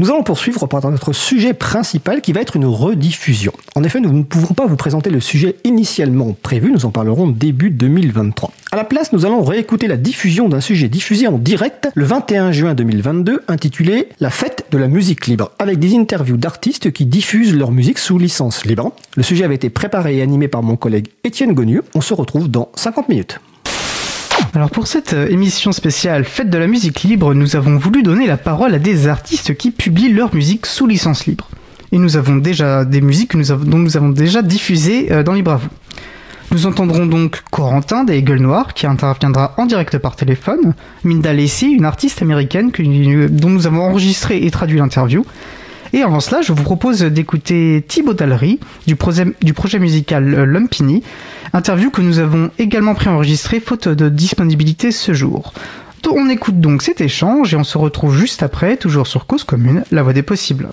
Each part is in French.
Nous allons poursuivre par notre sujet principal qui va être une rediffusion. En effet, nous ne pouvons pas vous présenter le sujet initialement prévu, nous en parlerons début 2023. À la place, nous allons réécouter la diffusion d'un sujet diffusé en direct le 21 juin 2022 intitulé La fête de la musique libre, avec des interviews d'artistes qui diffusent leur musique sous licence libre. Le sujet avait été préparé et animé par mon collègue Étienne Gonu. On se retrouve dans 50 minutes. Alors pour cette euh, émission spéciale Fête de la musique libre, nous avons voulu donner la parole à des artistes qui publient leur musique sous licence libre. Et nous avons déjà des musiques que nous avons, dont nous avons déjà diffusées euh, dans Libre à. Nous entendrons donc Corentin des Gueules Noires qui interviendra en direct par téléphone, Minda Lacey, une artiste américaine que, dont nous avons enregistré et traduit l'interview, et avant cela, je vous propose d'écouter Thibaut Dallery du, du projet musical euh, Lumpini, interview que nous avons également préenregistré faute de disponibilité ce jour. On écoute donc cet échange et on se retrouve juste après, toujours sur Cause Commune, la voix des possibles.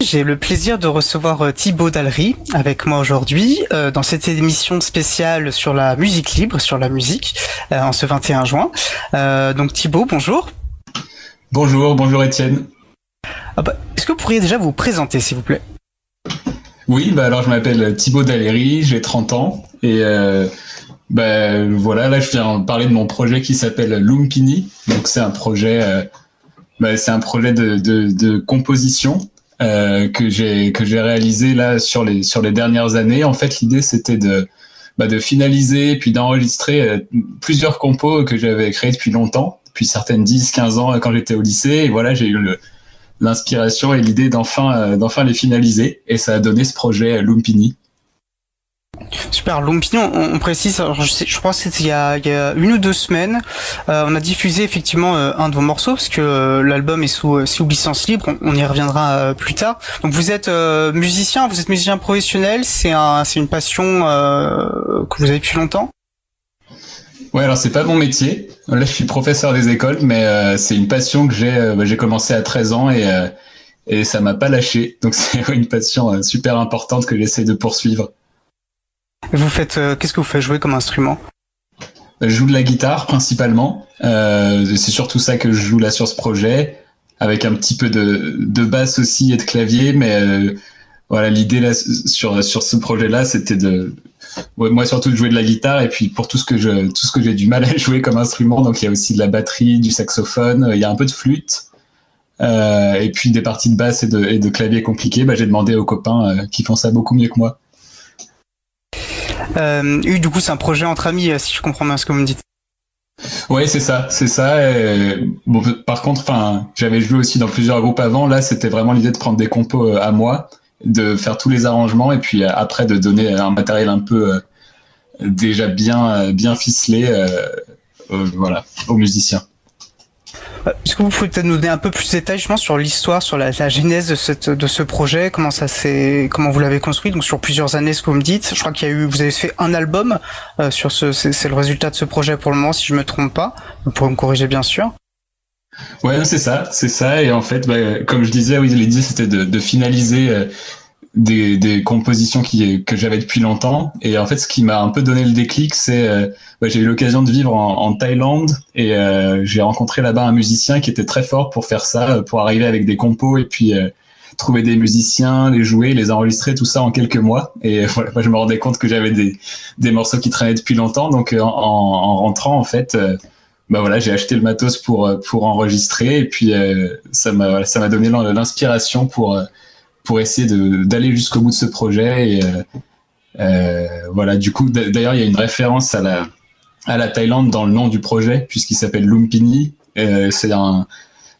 J'ai le plaisir de recevoir euh, Thibaut Dallery avec moi aujourd'hui euh, dans cette émission spéciale sur la musique libre, sur la musique, en ce 21 juin. donc Thibaut, bonjour. Bonjour, bonjour Étienne. Ah bah, est-ce que vous pourriez déjà vous présenter, s'il vous plaît? Oui, bah alors je m'appelle Thibaut Daléry, j'ai 30 ans et euh, bah, voilà, là je viens parler de mon projet qui s'appelle Lumpini. Donc c'est un projet, euh, c'est un projet de, composition euh, que j'ai réalisé là sur les sur les dernières années. En fait, l'idée c'était de de finaliser puis d'enregistrer plusieurs compos que j'avais créés depuis longtemps, depuis certaines 10, 15 ans quand j'étais au lycée. Et voilà, j'ai eu le l'inspiration et l'idée d'enfin euh, d'enfin les finaliser. Et ça a donné ce projet Lumpini. Super, Lumpini, on, précise, je, crois que c'était il, y a une ou deux semaines, euh, on a diffusé effectivement euh, un de vos morceaux parce que l'album est sous, sous licence libre, on, y reviendra plus tard. Donc vous êtes musicien, vous êtes musicien professionnel, c'est un, c'est une passion que vous avez depuis longtemps? Ouais, alors c'est pas mon métier. Là, je suis professeur des écoles, mais euh, c'est une passion que j'ai. Euh, j'ai commencé à 13 ans et euh, et ça m'a pas lâché. Donc c'est une passion super importante que j'essaie de poursuivre. Vous faites qu'est-ce que vous faites? Jouer comme instrument? Je joue de la guitare principalement. c'est surtout ça que je joue là sur ce projet, avec un petit peu de, de basse aussi et de clavier, mais voilà l'idée là sur sur ce projet là, c'était de moi surtout de jouer de la guitare et puis pour tout ce que je tout ce que j'ai du mal à jouer comme instrument donc il y a aussi de la batterie du saxophone il y a un peu de flûte euh, et puis des parties de basse et de, et de clavier compliquées bah, j'ai demandé aux copains euh, qui font ça beaucoup mieux que moi euh, du coup c'est un projet entre amis si je comprends bien ce que vous me dites oui, c'est ça, c'est ça. bon, par contre, enfin, j'avais joué aussi dans plusieurs groupes avant. Là, c'était vraiment l'idée de prendre des compos à moi de faire tous les arrangements et puis euh, après de donner un matériel un peu euh, déjà bien euh, ficelé voilà aux musiciens. Est-ce que vous pouvez peut-être nous donner un peu plus de détails sur l'histoire, sur la, genèse de, ce projet, comment ça comment vous l'avez construit, donc sur plusieurs années, ce que vous me dites. Je crois qu'il vous avez fait un album sur ce, c'est le résultat de ce projet pour le moment, si je me trompe pas. Vous pourrez me corriger bien sûr. Ouais, c'est ça, c'est ça. Et en fait, bah, comme je disais, oui, l'idée c'était de, finaliser euh, des, des, compositions qui, que j'avais depuis longtemps. Et en fait, ce qui m'a un peu donné le déclic, c'est euh, bah, j'ai eu l'occasion de vivre en, Thaïlande et euh, j'ai rencontré là-bas un musicien qui était très fort pour faire ça, pour arriver avec des compos et puis trouver des musiciens, les jouer, les enregistrer, tout ça en quelques mois. Et voilà, je me rendais compte que j'avais des, des morceaux qui traînaient depuis longtemps. Donc, en rentrant, en fait bah voilà, j'ai acheté le matos pour euh, pour enregistrer et puis euh, ça m'a ça m'a donné l'inspiration pour euh, pour essayer d'aller jusqu'au bout de ce projet et euh, voilà. Du coup, d'ailleurs, il y a une référence à la à la Thaïlande dans le nom du projet puisqu'il s'appelle Lumpini. c'est un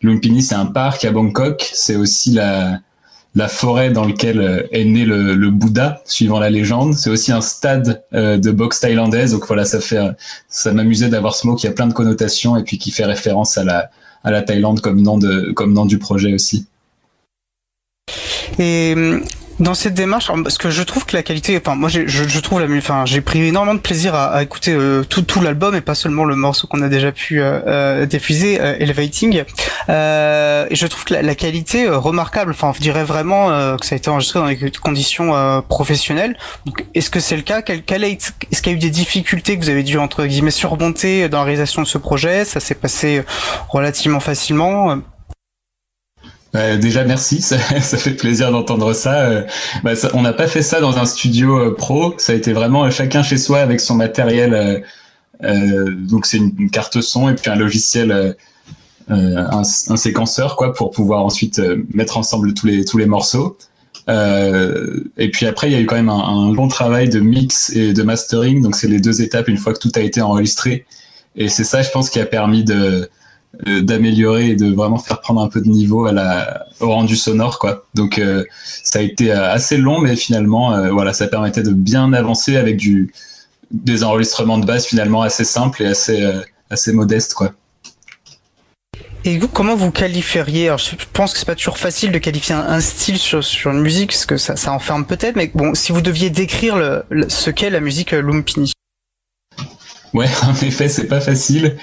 Lumpini, c'est un parc à Bangkok. C'est aussi la la forêt dans laquelle euh, est né le, Bouddha, suivant la légende. C'est aussi un stade euh, de boxe thaïlandaise. Donc voilà, ça ça m'amusait d'avoir ce mot qui a plein de connotations et puis qui fait référence à la, Thaïlande comme nom du projet aussi. Et dans cette démarche, parce que je trouve que la qualité, enfin moi je, je trouve la, enfin j'ai pris énormément de plaisir à, à écouter euh, tout, tout l'album et pas seulement le morceau qu'on a déjà pu euh, euh diffuser, euh, Elevating. Euh, et je trouve que la, la qualité remarquable. Enfin, je dirais vraiment que ça a été enregistré dans des conditions professionnelles. Est-ce que c'est le cas? Quel, quel est, ce qu'il y a eu des difficultés que vous avez dû entre guillemets surmonter dans la réalisation de ce projet? Ça s'est passé relativement facilement Bah, déjà merci, ça, fait plaisir d'entendre ça. Bah, on n'a pas fait ça dans un studio pro, ça a été vraiment chacun chez soi avec son matériel. donc c'est une, carte son et puis un logiciel, un, séquenceur quoi pour pouvoir ensuite mettre ensemble tous les tous les morceaux. Euh, et puis après, il y a eu quand même un, un, long travail de mix et de mastering. Donc c'est les deux étapes une fois que tout a été enregistré. Et c'est ça, je pense, qui a permis de euh, d'améliorer et de vraiment faire prendre un peu de niveau à la, au rendu sonore quoi. Donc euh, ça a été assez long mais finalement voilà ça permettait de bien avancer avec du des enregistrements de base finalement assez simples et assez assez modestes quoi. Et vous, comment vous qualifieriez Alors, je pense que c'est pas toujours facile de qualifier un, style sur, une musique, parce que ça, ça enferme peut-être. Mais bon, si vous deviez décrire le, ce qu'est la musique euh, Lumpini. Ouais, en effet, c'est pas facile.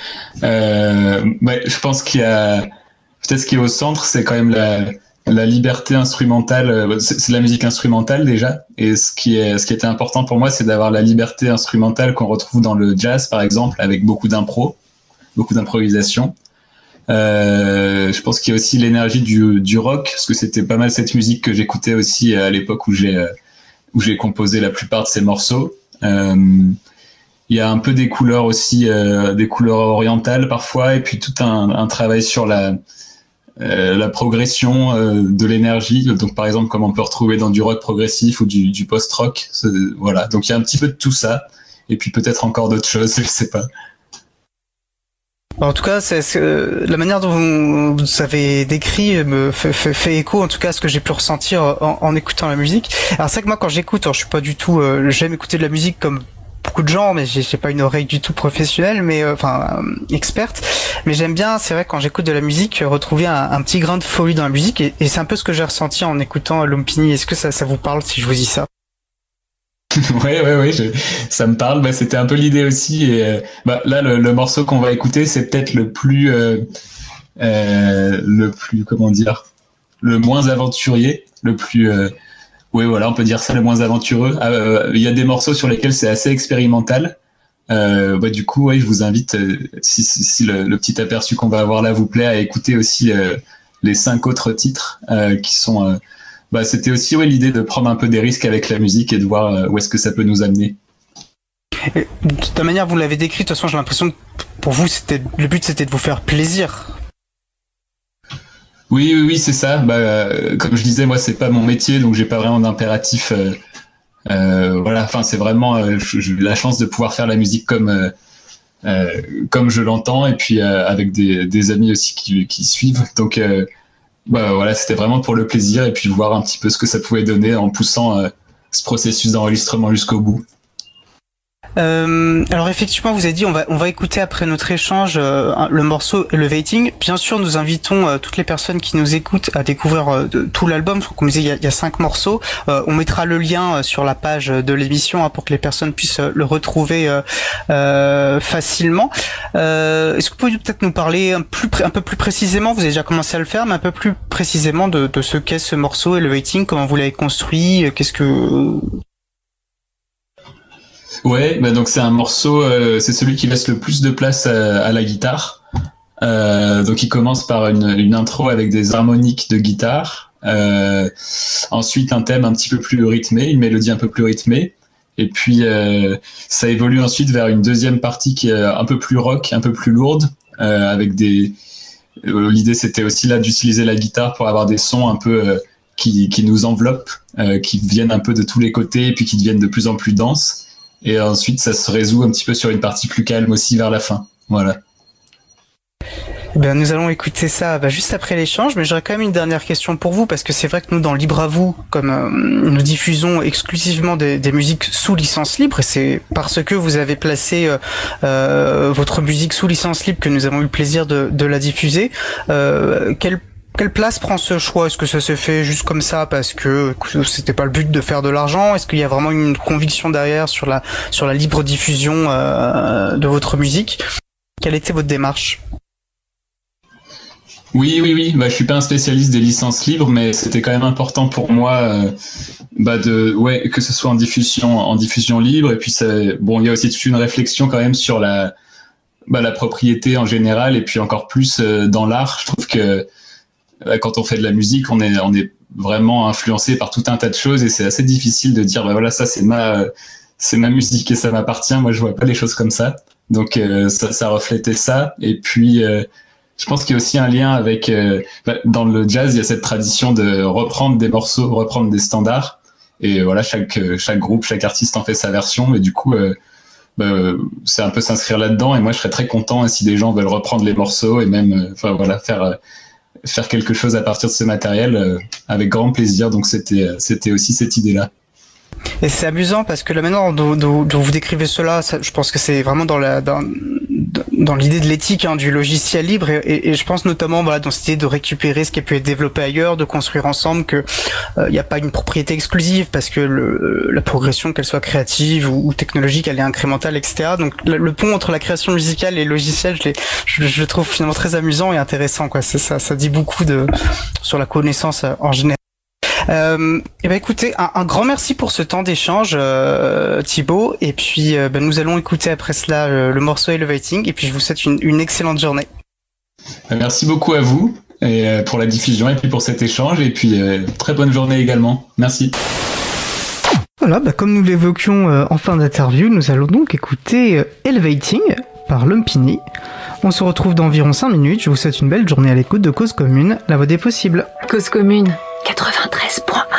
Euh, ouais, je pense qu'il y a peut-être ce qui est au centre, c'est quand même la, liberté instrumentale. Euh, c'est la musique instrumentale déjà, et ce qui est était important pour moi, c'est d'avoir la liberté instrumentale qu'on retrouve dans le jazz, par exemple, avec beaucoup d'impro, beaucoup d'improvisation. Euh, je pense qu'il y a aussi l'énergie du, rock, parce que c'était pas mal cette musique que j'écoutais aussi à l'époque où j'ai euh, où j'ai composé la plupart de ces morceaux. Euh, il y a un peu des couleurs aussi, euh, des couleurs orientales parfois, et puis tout un, un travail sur la euh, la progression euh, de l'énergie. Donc par exemple, comme on peut retrouver dans du rock progressif ou du, du post-rock. Voilà. Donc il y a un petit peu de tout ça, et puis peut-être encore d'autres choses, je sais pas. En tout cas, c'est la manière dont vous, avez décrit me fait, écho, en tout cas, à ce que j'ai pu ressentir en, écoutant la musique. Alors c'est que moi, quand j'écoute, je suis pas du tout, euh, j'aime écouter de la musique comme de gens, mais j'ai pas une oreille du tout professionnelle, mais euh, enfin euh, experte. Mais j'aime bien, c'est vrai, quand j'écoute de la musique, retrouver un, petit grain de folie dans la musique, et, c'est un peu ce que j'ai ressenti en écoutant Lumpini. Est-ce que ça, vous parle si je vous dis ça? Ouais, ouais, ouais, ça me parle. Bah, c'était un peu l'idée aussi. Et euh, bah, là, le, morceau qu'on va écouter, c'est peut-être le plus, euh, euh, le plus, comment dire, le moins aventurier, le plus. Oui, voilà, on peut dire ça, le moins aventureux. Ah, il y a des morceaux sur lesquels c'est assez expérimental. bah, du coup, je vous invite, si, si, le, petit aperçu qu'on va avoir là vous plaît, à écouter aussi les cinq autres titres qui sont bah, c'était aussi l'idée de prendre un peu des risques avec la musique et de voir euh, où est-ce que ça peut nous amener. de toute manière, vous l'avez décrit, de toute façon, j'ai l'impression que pour vous, le but, c'était de vous faire plaisir. Oui, oui, oui, c'est ça. Bah, euh, comme je disais, moi, c'est pas mon métier, donc j'ai pas vraiment d'impératif. Euh, voilà, enfin, c'est vraiment j'ai la chance de pouvoir faire la musique comme comme je l'entends, et puis avec des, des, amis aussi qui, qui suivent. Donc bah voilà, c'était vraiment pour le plaisir et puis voir un petit peu ce que ça pouvait donner en poussant euh, ce processus d'enregistrement jusqu'au bout. Euh, alors effectivement, vous avez dit on va on va écouter après notre échange euh, le morceau Elevating. Bien sûr, nous invitons euh, toutes les personnes qui nous écoutent à découvrir tout l'album. Comme je disais, il y a, y a cinq morceaux. on mettra le lien sur la page de l'émission hein, pour que les personnes puissent le retrouver facilement. Est-ce que vous pouvez peut-être nous parler un, peu plus précisément? Vous avez déjà commencé à le faire, mais un peu plus précisément de, de ce qu'est ce morceau Elevating. Comment vous l'avez construit? Qu'est-ce que Ouais, bah donc c'est un morceau, euh, c'est celui qui laisse le plus de place à, la guitare. Euh, donc il commence par une, une, intro avec des harmoniques de guitare, euh, ensuite un thème un petit peu plus rythmé, une mélodie un peu plus rythmée, et puis euh, ça évolue ensuite vers une deuxième partie qui est un peu plus rock, un peu plus lourde, euh, avec des. L'idée c'était aussi là d'utiliser la guitare pour avoir des sons un peu qui, qui nous enveloppent, qui viennent un peu de tous les côtés et puis qui deviennent de plus en plus denses. Et ensuite, ça se résout un petit peu sur une partie plus calme aussi vers la fin. Voilà. Ben, nous allons écouter ça bah, juste après l'échange, mais j'aurais quand même une dernière question pour vous, parce que c'est vrai que nous, dans Libre à vous, comme euh, nous diffusons exclusivement des, musiques sous licence libre, et c'est parce que vous avez placé euh, euh, votre musique sous licence libre que nous avons eu le plaisir de, de la diffuser. quelle quelle place prend ce choix? Est-ce que ça s'est fait juste comme ça parce que c'était pas le but de faire de l'argent? Est-ce qu'il y a vraiment une conviction derrière sur la sur la libre diffusion euh, de votre musique? Quelle était votre démarche? Oui, oui, oui. Bah, je suis pas un spécialiste des licences libres, mais c'était quand même important pour moi, euh, bah, de, ouais, que ce soit en diffusion, en diffusion libre. Et puis, bon, il y a aussi toute une réflexion quand même sur la, bah, la propriété en général, et puis encore plus euh, dans l'art. Je trouve que quand on fait de la musique, on est, vraiment influencé par tout un tas de choses et c'est assez difficile de dire, bah voilà, ça c'est ma, c'est ma musique et ça m'appartient. Moi, je vois pas les choses comme ça. Donc, euh, ça, reflétait ça. Et puis, euh, je pense qu'il y a aussi un lien avec, euh, bah, dans le jazz, il y a cette tradition de reprendre des morceaux, reprendre des standards. Et voilà, chaque, chaque groupe, chaque artiste en fait sa version. Et du coup, bah, c'est un peu s'inscrire là-dedans. Et moi, je serais très content si des gens veulent reprendre les morceaux et même, enfin voilà, faire faire quelque chose à partir de ce matériel avec grand plaisir. Donc c'était c'était aussi cette idée-là. Et c'est amusant parce que la manière dont, vous décrivez cela, je pense que c'est vraiment dans la dans, dans l'idée de l'éthique hein, du logiciel libre et, et, je pense notamment voilà dans cette idée de récupérer ce qui a pu être développé ailleurs, de construire ensemble que il euh, n'y a pas une propriété exclusive parce que le, la progression qu'elle soit créative ou, technologique elle est incrémentale etc. Donc le, pont entre la création musicale et le logiciel je, je, je le trouve finalement très amusant et intéressant quoi. Ça ça dit beaucoup de sur la connaissance euh, en général. Euh, et eh ben écoutez, un, grand merci pour ce temps d'échange, euh, Thibaut. Et puis euh, ben, nous allons écouter après cela euh, le, morceau Elevating. Et puis je vous souhaite une, une excellente journée. Ben, merci beaucoup à vous et pour la diffusion et puis pour cet échange. Et puis très bonne journée également. Merci. Voilà, bah comme nous l'évoquions en fin d'interview, nous allons donc écouter Elevating par Lumpini. On se retrouve dans environ 5 minutes. Je vous souhaite une belle journée à l'écoute de Cause Commune, la voix des possibles. Cause Commune 93.1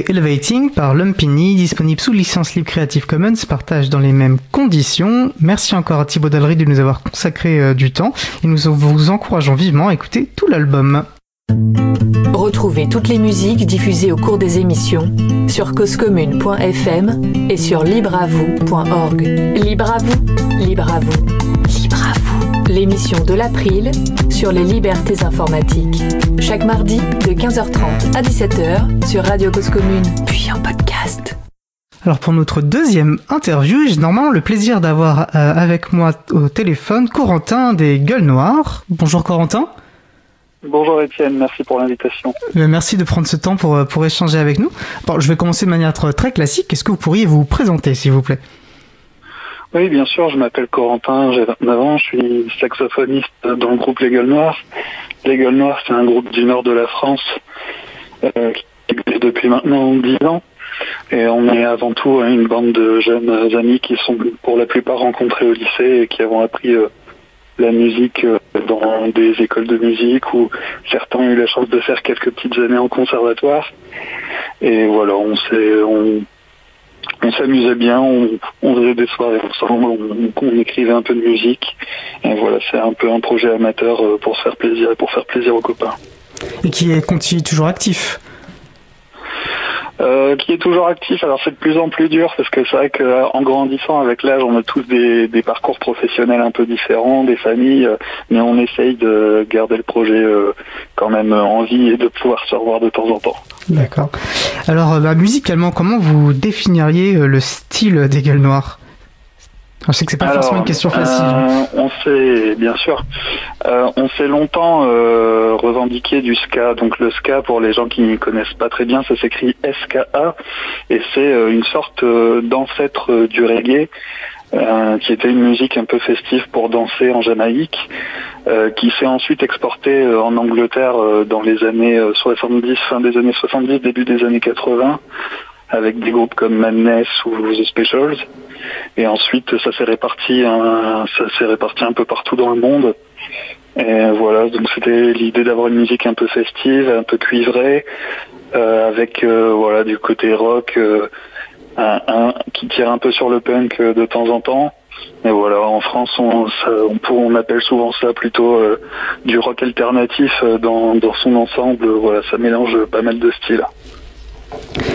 Elevating par Lumpini, disponible sous licence libre Creative Commons, partage dans les mêmes conditions. Merci encore à Thibaut Dallery de nous avoir consacré euh, du temps et nous vous encourageons vivement à écouter tout l'album. Retrouvez toutes les musiques diffusées au cours des émissions sur causecommune.fm et sur libreavoue.org. Libre à vous, libre à vous. L'émission de l'April sur les libertés informatiques. Chaque mardi de 15h30 à 17h sur Radio Cause Commune, puis en podcast. Alors pour notre deuxième interview, j'ai normalement le plaisir d'avoir euh, avec moi au téléphone Corentin des Gueules Noires. Bonjour Corentin. Bonjour Étienne, merci pour l'invitation. Euh, merci de prendre ce temps pour, euh, pour échanger avec nous. Bon, je vais commencer de manière très classique. Est-ce que vous pourriez vous présenter, s'il vous plaît? Oui, bien sûr, je m'appelle Corentin, j'ai 29 ans, je suis saxophoniste dans le groupe Les Gueules Noires. Les Gueules Noires, c'est un groupe du nord de la France euh, qui existe depuis maintenant 10 ans. Et on est avant tout une bande de jeunes amis qui sont pour la plupart rencontrés au lycée et qui avons appris la musique euh, dans des écoles de musique où certains ont eu la chance de faire quelques petites années en conservatoire. Et voilà, on s'est, on, s'amusait bien, on, faisait des soirées ensemble, on, écrivait un peu de musique. Et voilà, c'est un peu un projet amateur euh, pour se faire plaisir et pour faire plaisir aux copains. Et qui est, continue toujours actif? Euh, qui est toujours actif. Alors c'est de plus en plus dur parce que c'est vrai qu'en grandissant avec l'âge, on a tous des, parcours professionnels un peu différents, des familles, euh, mais on essaye de garder le projet euh, quand même en vie et de pouvoir se revoir de temps en temps. D'accord. Alors bah, musicalement, comment vous définiriez le style des Gueules Noires je sais que c'est pas forcément une question facile. Euh, on s'est, bien sûr, euh, on s'est longtemps euh, revendiqué du ska. Donc le ska, pour les gens qui ne connaissent pas très bien, ça s'écrit SKA et c'est une sorte d'ancêtre du reggae. Qui était une musique un peu festive pour danser en Jamaïque, qui s'est ensuite exportée en Angleterre dans les années 70, fin des années 70, début des années 80, avec des groupes comme Madness ou The Specials. Et ensuite, ça s'est réparti, un, ça s'est réparti un peu partout dans le monde. Et voilà, donc c'était l'idée d'avoir une musique un peu festive, un peu cuivrée, euh, avec euh, voilà du côté rock, euh, un, qui tire un peu sur le punk de temps en temps. Et voilà, en France, on, on, appelle souvent ça plutôt du rock alternatif dans, dans son ensemble. Voilà, ça mélange pas mal de styles.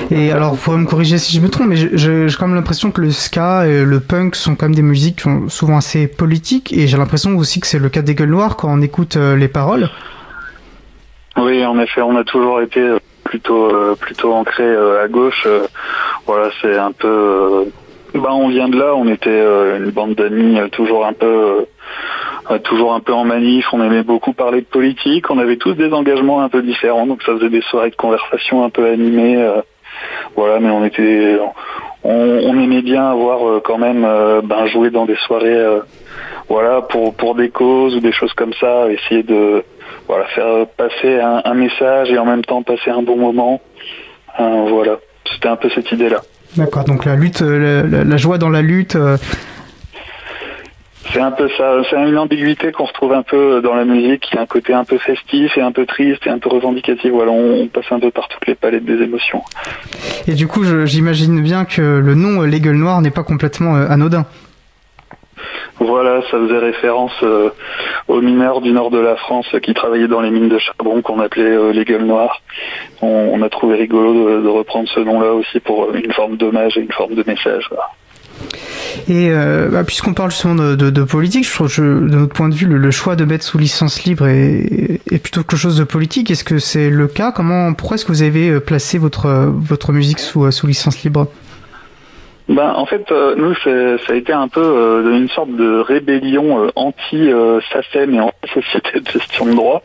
Et alors, vous pourrez me corriger si je me trompe, mais j'ai quand même l'impression que le ska et le punk sont quand même des musiques qui sont souvent assez politiques, et j'ai l'impression aussi que c'est le cas des gueules noires quand on écoute euh, les paroles. Oui, en effet, on a toujours été euh, plutôt euh, plutôt ancré à gauche. Voilà, c'est un peu. bah, on vient de là. On était une bande d'amis toujours un peu toujours un peu en manif, on aimait beaucoup parler de politique, on avait tous des engagements un peu différents, donc ça faisait des soirées de conversation un peu animées. Euh, voilà, mais on était, on, aimait bien avoir euh, quand même euh, ben, jouer dans des soirées, voilà, pour pour des causes ou des choses comme ça, essayer de voilà faire passer un, message et en même temps passer un bon moment. voilà, c'était un peu cette idée là. D'accord, donc la lutte, la joie dans la lutte c'est un peu ça, c'est une ambiguïté qu'on retrouve un peu dans la musique, qui a un côté un peu festif et un peu triste et un peu revendicatif. Voilà, on, passe un peu par toutes les palettes des émotions. Et du coup, j'imagine bien que le nom Les Gueules Noires n'est pas complètement euh, anodin. Voilà, ça faisait référence euh, aux mineurs du nord de la France qui travaillaient dans les mines de charbon qu'on appelait euh, les gueules noires. On, a trouvé rigolo de, reprendre ce nom-là aussi pour une forme d'hommage et une forme de message. Et euh, bah, puisqu'on parle justement de, politique, je trouve que de notre point de vue, le, choix de mettre sous licence libre est, plutôt quelque chose de politique. Est-ce que c'est le cas? Comment, pourquoi est-ce que vous avez euh, placé votre votre musique sous euh, sous licence libre? Ben, en fait, nous, ça a été un peu une sorte de rébellion anti-SACEM et anti-société de gestion de droit,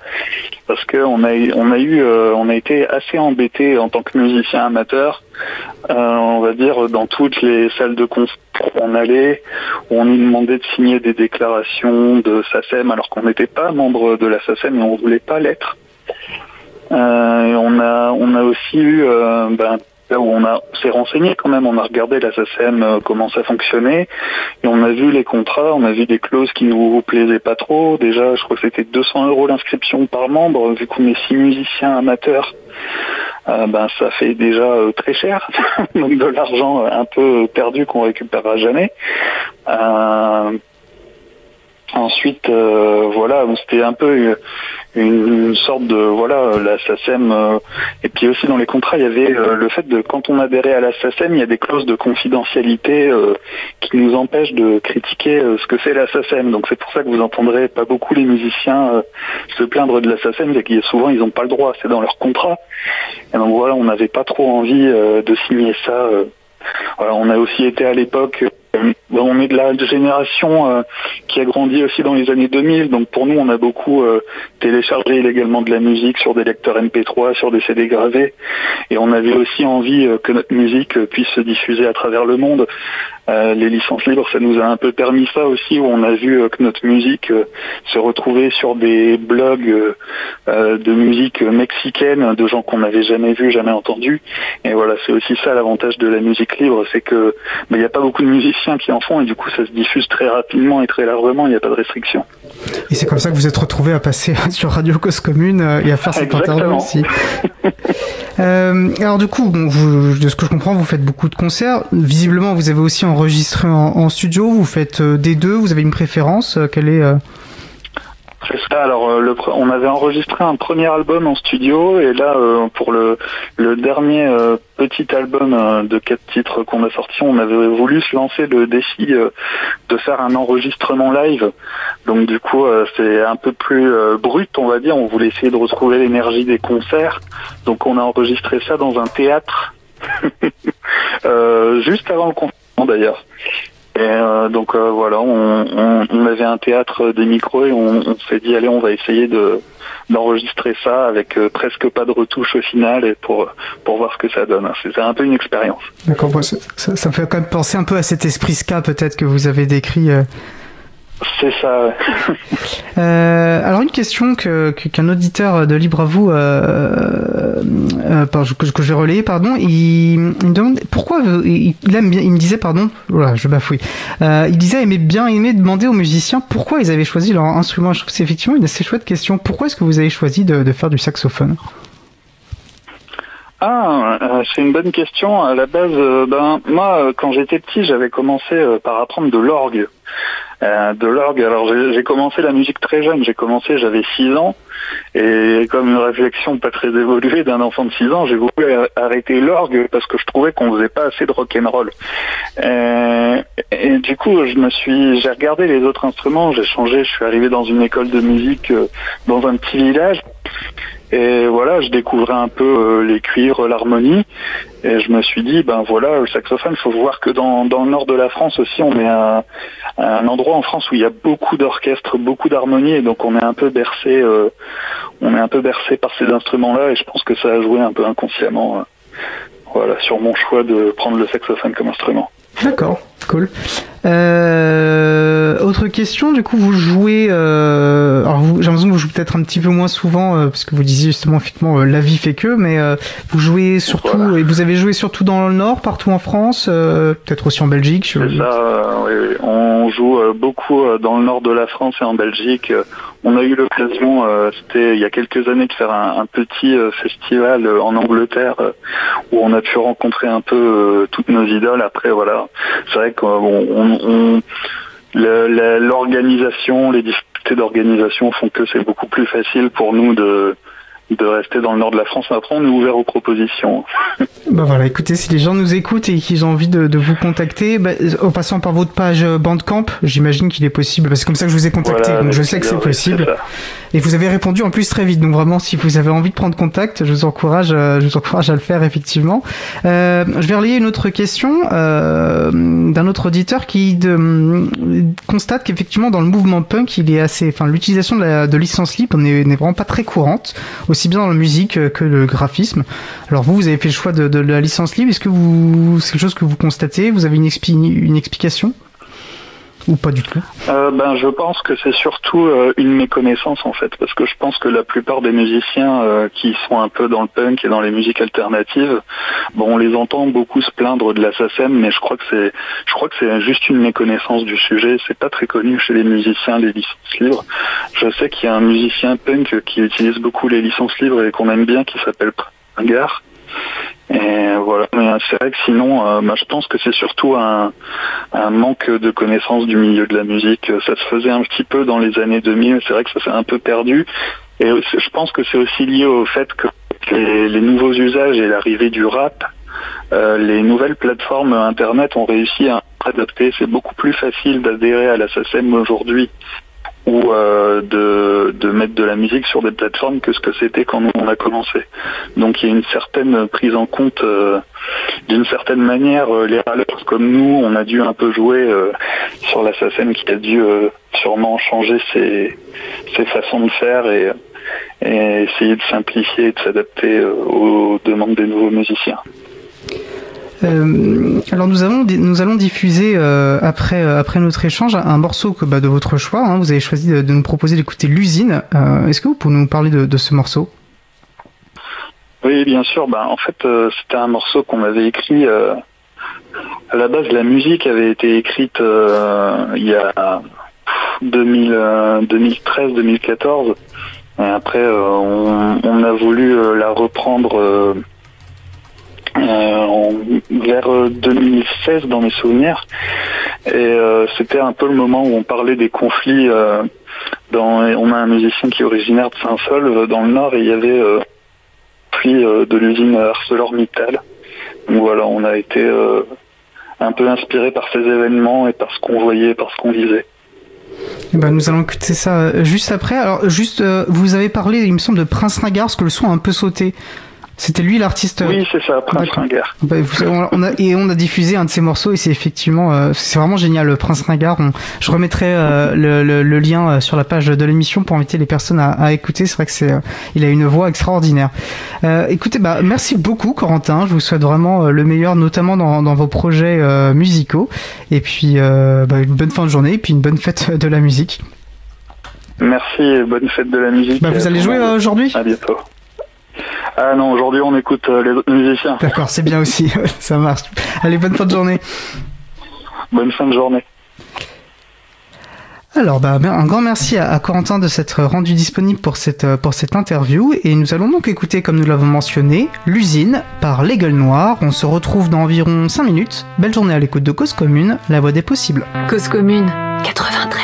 parce qu'on a, on a eu, on a été assez embêté en tant que musicien amateur euh, on va dire, dans toutes les salles de concert où on allait, où on nous demandait de signer des déclarations de SACEM alors qu'on n'était pas membre de la SACEM et on voulait pas l'être. Euh, on a on a aussi eu euh, ben, où on a s'est renseigné quand même, on a regardé la SACEM comment ça fonctionnait et on a vu les contrats, on a vu des clauses qui nous plaisaient pas trop. Déjà, je crois que c'était 200 euros l'inscription par membre vu qu'on est six musiciens amateurs. ben ça fait déjà très cher, donc de l'argent un peu perdu qu'on récupérera jamais. Ensuite, euh, voilà, c'était un peu une, sorte de voilà la. Euh, et puis aussi dans les contrats, il y avait euh, le fait de quand on adhérait à la il y a des clauses de confidentialité qui nous empêchent de critiquer ce que c'est la. Donc c'est pour ça que vous entendrez pas beaucoup les musiciens se plaindre de la SACEM, c'est que souvent ils n'ont pas le droit, c'est dans leur contrat. Et donc voilà, on n'avait pas trop envie de signer ça. Voilà, on a aussi été à l'époque on est de la génération euh, qui a grandi aussi dans les années 2000, donc pour nous on a beaucoup euh, téléchargé illégalement de la musique sur des lecteurs MP3, sur des CD gravés, et on avait aussi envie euh, que notre musique puisse se diffuser à travers le monde. les licences libres, ça nous a un peu permis ça aussi, où on a vu que notre musique se retrouvait sur des blogs de musique mexicaine, de gens qu'on n'avait jamais vus, jamais entendus. Et voilà, c'est aussi ça l'avantage de la musique libre, c'est que il n'y a pas beaucoup de musiciens qui en et du coup ça se diffuse très rapidement et très largement, il n'y a pas de restriction. Et c'est comme ça que vous êtes retrouvé à passer sur Radio Cause Commune euh, et à faire cette interview aussi. Euh, alors du coup, bon, vous, de ce que je comprends, vous faites beaucoup de concerts. Visiblement, vous avez aussi enregistré en, studio. Vous faites euh, des deux. Vous avez une préférence Quelle est c'est ça. Alors, euh, on avait enregistré un premier album en studio et là, euh, pour le, dernier euh, petit album de quatre titres qu'on a sorti, on avait voulu se lancer le défi de faire un enregistrement live. Donc, du coup, c'est un peu plus brut, on va dire. On voulait essayer de retrouver l'énergie des concerts. Donc, on a enregistré ça dans un théâtre. juste avant le confinement d'ailleurs. Et euh, donc euh, voilà, on, avait un théâtre des micros et on, s'est dit allez, on va essayer de d'enregistrer ça avec euh, presque pas de retouche au final et pour pour voir ce que ça donne. C'est un peu une expérience. D'accord, ça, ça, me fait quand même penser un peu à cet esprit ska peut-être que vous avez décrit c'est ça. euh, alors une question que qu'un auditeur de Libre à vous euh, que, que, je vais relayer, pardon, il, me demande pourquoi il, il me disait pardon, voilà, je bafouille. Euh, il disait aimer bien aimer demander aux musiciens pourquoi ils avaient choisi leur instrument. Je trouve que c'est effectivement une assez chouette question. Pourquoi est-ce que vous avez choisi de, faire du saxophone? Ah, euh, c'est une bonne question. À la base, ben moi, quand j'étais petit, j'avais commencé par apprendre de l'orgue. De l'orgue. Alors j'ai commencé la musique très jeune, j'ai commencé, j'avais 6 ans, et comme une réflexion pas très évoluée d'un enfant de 6 ans, j'ai voulu arrêter l'orgue parce que je trouvais qu'on faisait pas assez de rock and roll. Euh, et du coup, je me suis, j'ai regardé les autres instruments, j'ai changé, je suis arrivé dans une école de musique euh, dans un petit village. Et voilà, je découvrais un peu les cuivres, l'harmonie, et je me suis dit, ben voilà, le saxophone, il faut voir que dans, le nord de la France aussi, on est un, un endroit en France où il y a beaucoup d'orchestres, beaucoup d'harmonie, et donc on est un peu bercé, euh, par ces instruments-là, et je pense que ça a joué un peu inconsciemment, euh, voilà, sur mon choix de prendre le saxophone comme instrument. D'accord, cool. Euh, autre question, du coup, vous jouez. Euh, alors, j'ai l'impression que vous jouez peut-être un petit peu moins souvent, euh, parce que vous disiez justement, effectivement, la vie fait que, mais vous jouez surtout, et vous avez joué surtout dans le Nord, partout en France, peut-être aussi en Belgique. C'est ça, oui. On joue beaucoup dans le Nord de la France et en Belgique. On a eu l'occasion, c'était il y a quelques années, de faire un, petit festival en Angleterre où on a pu rencontrer un peu toutes nos idoles. Après, voilà, c'est vrai qu'on l'organisation, les difficultés d'organisation font que c'est beaucoup plus facile pour nous de de rester dans le nord de la France. Après, on est ouvert aux propositions. bah voilà, écoutez, si les gens nous écoutent et qu'ils ont envie de, vous contacter, bah, en passant par votre page Bandcamp, j'imagine qu'il est possible, parce que c'est comme ça que je vous ai contacté, donc je sais que c'est possible. Et vous avez répondu en plus très vite, donc vraiment, si vous avez envie de prendre contact, je vous encourage, euh, je vous encourage à le faire effectivement. Euh, je vais relayer une autre question euh, d'un autre auditeur qui de, constate qu'effectivement dans le mouvement punk, il est assez, enfin l'utilisation de, de licence libre n'est vraiment pas très courante, aussi bien dans la musique que le graphisme. Alors vous, vous avez fait le choix de, la licence libre. Est-ce que vous, c'est quelque chose que vous constatez? Vous avez une explication? Ou pas du tout euh, Ben, je pense que c'est surtout euh, une méconnaissance en fait, parce que je pense que la plupart des musiciens euh, qui sont un peu dans le punk et dans les musiques alternatives, bon, on les entend beaucoup se plaindre de la SACEM, mais je crois que c'est, je crois que c'est juste une méconnaissance du sujet. C'est pas très connu chez les musiciens les licences libres. Je sais qu'il y a un musicien punk qui utilise beaucoup les licences libres et qu'on aime bien, qui s'appelle Pringar Et voilà, mais c'est vrai que sinon, euh, bah, je pense que c'est surtout un, manque de connaissance du milieu de la musique. Ça se faisait un petit peu dans les années 2000, c'est vrai que ça s'est un peu perdu. Et je pense que c'est aussi lié au fait que les, les nouveaux usages et l'arrivée du rap, euh, les nouvelles plateformes Internet ont réussi à adapter. C'est beaucoup plus facile d'adhérer à la SACEM aujourd'hui ou euh, de, de, mettre de la musique sur des plateformes que ce que c'était quand on a commencé. Donc il y a une certaine prise en compte, euh, d'une certaine manière, euh, les râleurs comme nous, on a dû un peu jouer euh, sur la qui a dû euh, sûrement changer ses, ses, façons de faire et, et essayer de simplifier et de s'adapter aux demandes des nouveaux musiciens. Euh, alors nous allons nous allons diffuser euh, après euh, après notre échange un morceau que bah, de votre choix. Hein, vous avez choisi de, nous proposer d'écouter l'usine. Est-ce que vous pouvez nous parler de, ce morceau? Oui, bien sûr. Bah, en fait, c'était un morceau qu'on avait écrit. À la base, la musique avait été écrite il y a 2013-2014. Et après, on, a voulu la reprendre en, vers 2016 dans mes souvenirs. Et euh, c'était un peu le moment où on parlait des conflits. Euh, dans, on a un musicien qui est originaire de Saint-Solve dans le Nord et il y avait euh, conflit de l'usine ArcelorMittal. Donc voilà, on a été un peu inspiré par ces événements et par ce qu'on voyait, par ce qu'on vivait. Ben, nous allons écouter ça juste après. Alors, juste, euh, vous avez parlé, il me semble, de Prince Nagar, parce que le son a un peu sauté. C'était lui l'artiste. Oui, c'est ça, Prince Ringard. Bah, on, on a, et on a diffusé un de ses morceaux et c'est effectivement, euh, c'est vraiment génial, Prince Ringard. On, je remettrai euh, le, le, le, lien sur la page de l'émission pour inviter les personnes à, à écouter. C'est vrai que c'est, euh, il a une voix extraordinaire. Euh, écoutez, bah merci beaucoup, Corentin. Je vous souhaite vraiment le meilleur, notamment dans, dans vos projets musicaux. Et puis bah, une bonne fin de journée et puis une bonne fête de la musique. Merci et bonne fête de la musique. Bah, vous allez jouer aujourd'hui? À bientôt. Ah non, aujourd'hui on écoute euh, les autres musiciens. D'accord, c'est bien aussi, ça marche. Allez, bonne fin de journée. Bonne fin de journée. Alors, bah, un grand merci à, Corentin de s'être rendu disponible pour cette, pour cette interview. Et nous allons donc écouter, comme nous l'avons mentionné, L'usine par Les Gueules Noires. On se retrouve dans environ 5 minutes. Belle journée à l'écoute de Cause Commune, la voix des possibles. Cause Commune 93.1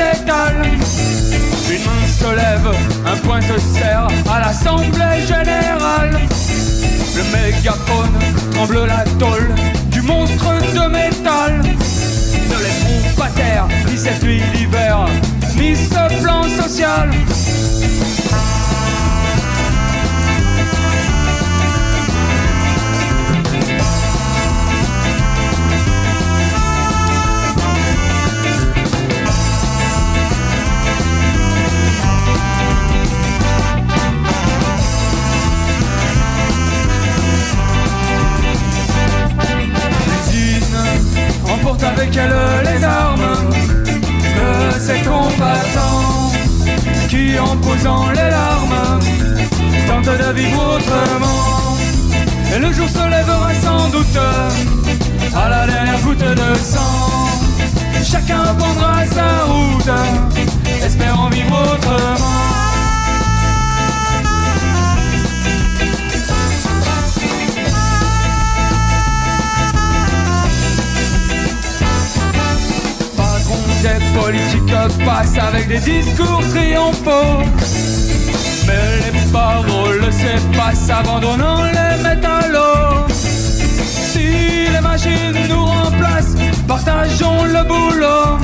Une main se lève, un point se serre à l'assemblée générale. Le mégaphone tremble la tôle du monstre de métal. Ne laisseront pas terre ni cette nuit d'hiver, ni ce plan social. En posant les larmes, tentent de vivre autrement. Et le jour se lèvera sans doute à la dernière goutte de sang. Chacun prendra sa route, espérant vivre autrement. Patron des politiques passe avec des discours triomphaux. Mais les paroles s'effacent abandonnant les métallos. Si les machines nous remplacent, partageons le boulot.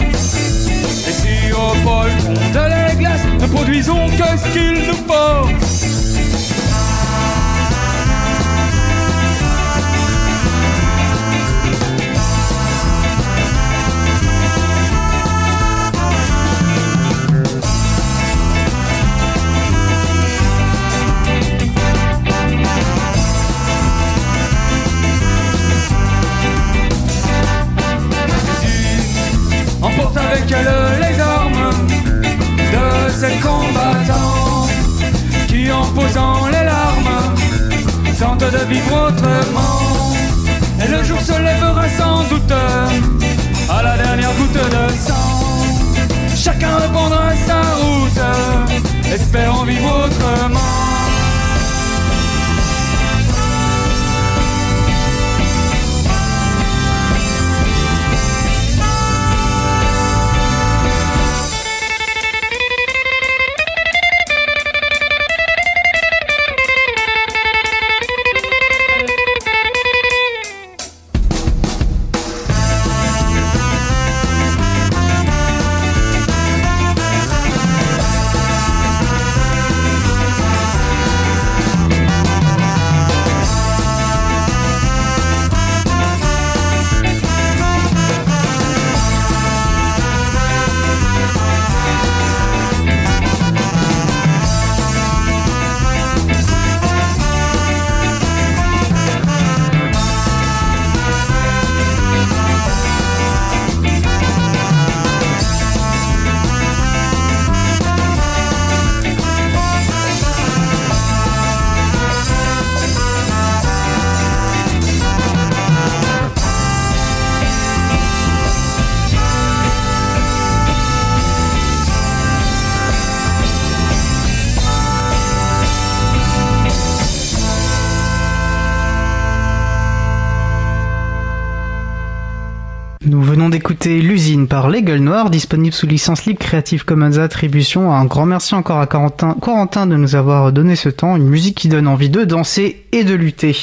Les Gueules Noires, disponible sous licence libre Creative Commons Attribution. Un grand merci encore à Corentin, de nous avoir donné ce temps, une musique qui donne envie de danser et de lutter.